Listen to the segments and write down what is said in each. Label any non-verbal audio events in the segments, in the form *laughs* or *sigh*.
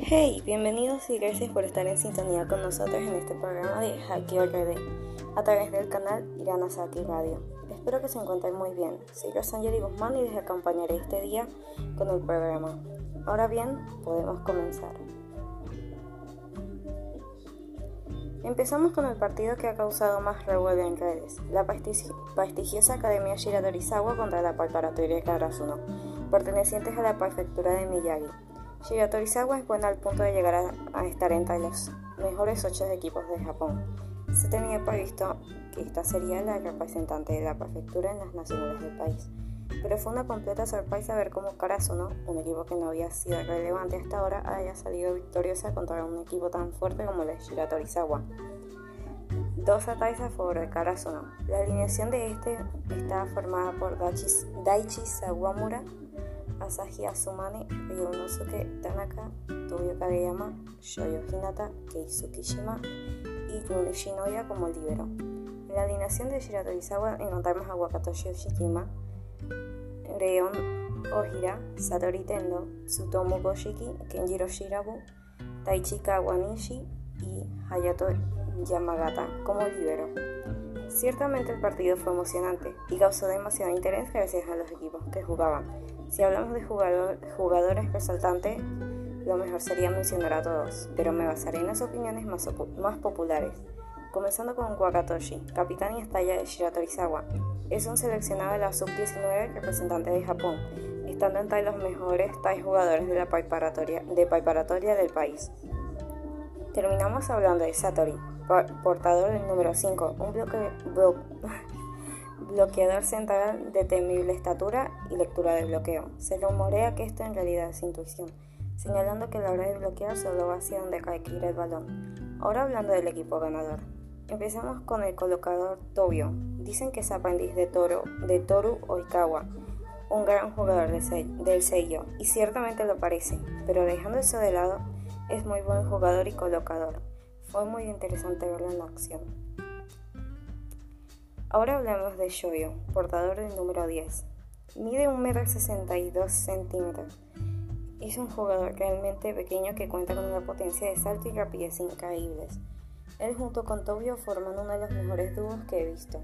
Hey, bienvenidos y gracias por estar en sintonía con nosotros en este programa de Haki RD a través del canal Irana Saki Radio. Espero que se encuentren muy bien. Soy Rosangeli Guzmán y les acompañaré este día con el programa. Ahora bien, podemos comenzar. Empezamos con el partido que ha causado más revuelo en redes, la prestigiosa Academia Shiratorizawa contra la Preparatoria Karasuno, pertenecientes a la prefectura de Miyagi. Shiratorizawa es buena al punto de llegar a, estar entre los mejores ocho equipos de Japón. Se tenía previsto que esta sería la representante de la prefectura en las nacionales del país, pero fue una completa sorpresa ver cómo Karasuno, un equipo que no había sido relevante hasta ahora, haya salido victoriosa contra un equipo tan fuerte como el de Shiratorizawa. Dos ataques a favor de Karasuno. La alineación de este estaba formada por Daichi Sawamura, Asahi Asumane, Ryunosuke Tanaka, Tobio Kageyama, Shoyo Hinata, Keisuke Shima y Yune Shinoya como libero. En la alineación de Shiratorizawa encontramos a Wakatoshi Yoshikima, Reon Ohira, Satori Tendo, Tsutomu Goshiki, Kenjiro Shirabu, Taichi Kawanishi y Hayato Yamagata como libero. Ciertamente el partido fue emocionante y causó demasiado interés gracias a los equipos que jugaban. Si hablamos de jugadores resaltantes, lo mejor sería mencionar a todos, pero me basaré en las opiniones más, más populares. Comenzando con Wakatoshi, capitán y estalla de Shiratorizawa. Es un seleccionado de la sub-19 representante de Japón, estando entre los mejores tais jugadores de la preparatoria, de preparatoria del país. Terminamos hablando de Satori, portador del número 5, un bloque, *laughs* bloqueador central de temible estatura y lectura del bloqueo. Se rumorea que esto en realidad es intuición, señalando que la hora de bloquear solo va hacia donde cae el balón. Ahora hablando del equipo ganador. Empecemos con el colocador Tobio. Dicen que es aprendiz de, Toro, de Toru Oikawa, un gran jugador del sello, y ciertamente lo parece, pero dejando eso de lado, es muy buen jugador y colocador. Fue muy interesante verlo en acción. Ahora hablamos de Shoyo, portador del número 10. Mide 1,62 centímetros. Es un jugador realmente pequeño que cuenta con una potencia de salto y rapidez increíbles. Él junto con Tobio forman uno de los mejores dúos que he visto.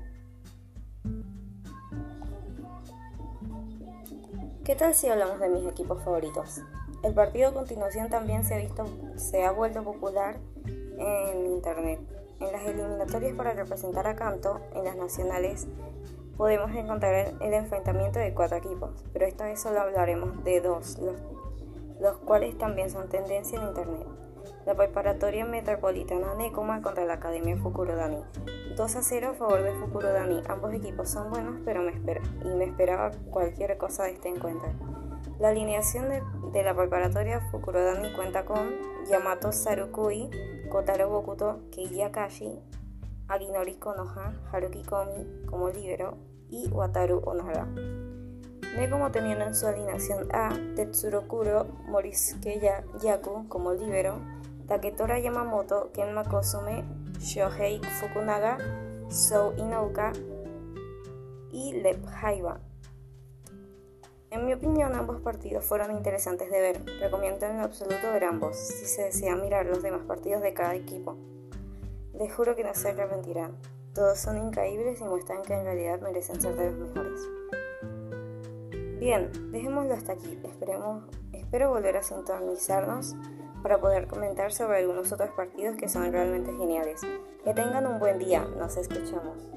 ¿Qué tal si hablamos de mis equipos favoritos? El partido a continuación también se ha, visto, se ha vuelto popular en internet. En las eliminatorias para representar a Canto, en las nacionales, podemos encontrar el enfrentamiento de cuatro equipos, pero esta vez solo hablaremos de dos, los, cuales también son tendencia en internet. La preparatoria metropolitana Nekoma contra la Academia Fukurodani. 2 a 0 a favor de Fukurodani. Ambos equipos son buenos, pero me y me esperaba cualquier cosa de este encuentro. La alineación de, la preparatoria Fukurodani cuenta con Yamato Sarukui, Kotaro Bokuto, Keiji Akashi, Aginori Konoha, Haruki Komi como libero y Wataru Onohara. como teniendo en su alineación a Tetsuro Kuro, Morisuke Yaku como libero, Taketora Yamamoto, Ken Makosume, Shohei Fukunaga, Sou Inouka y Lep Haiba. En mi opinión, ambos partidos fueron interesantes de ver. Recomiendo en absoluto ver ambos, si se desea mirar los demás partidos de cada equipo. Les juro que no se arrepentirán. Todos son increíbles y muestran que en realidad merecen ser de los mejores. Bien, dejémoslo hasta aquí. Esperemos, espero volver a sintonizarnos para poder comentar sobre algunos otros partidos que son realmente geniales. Que tengan un buen día. Nos escuchamos.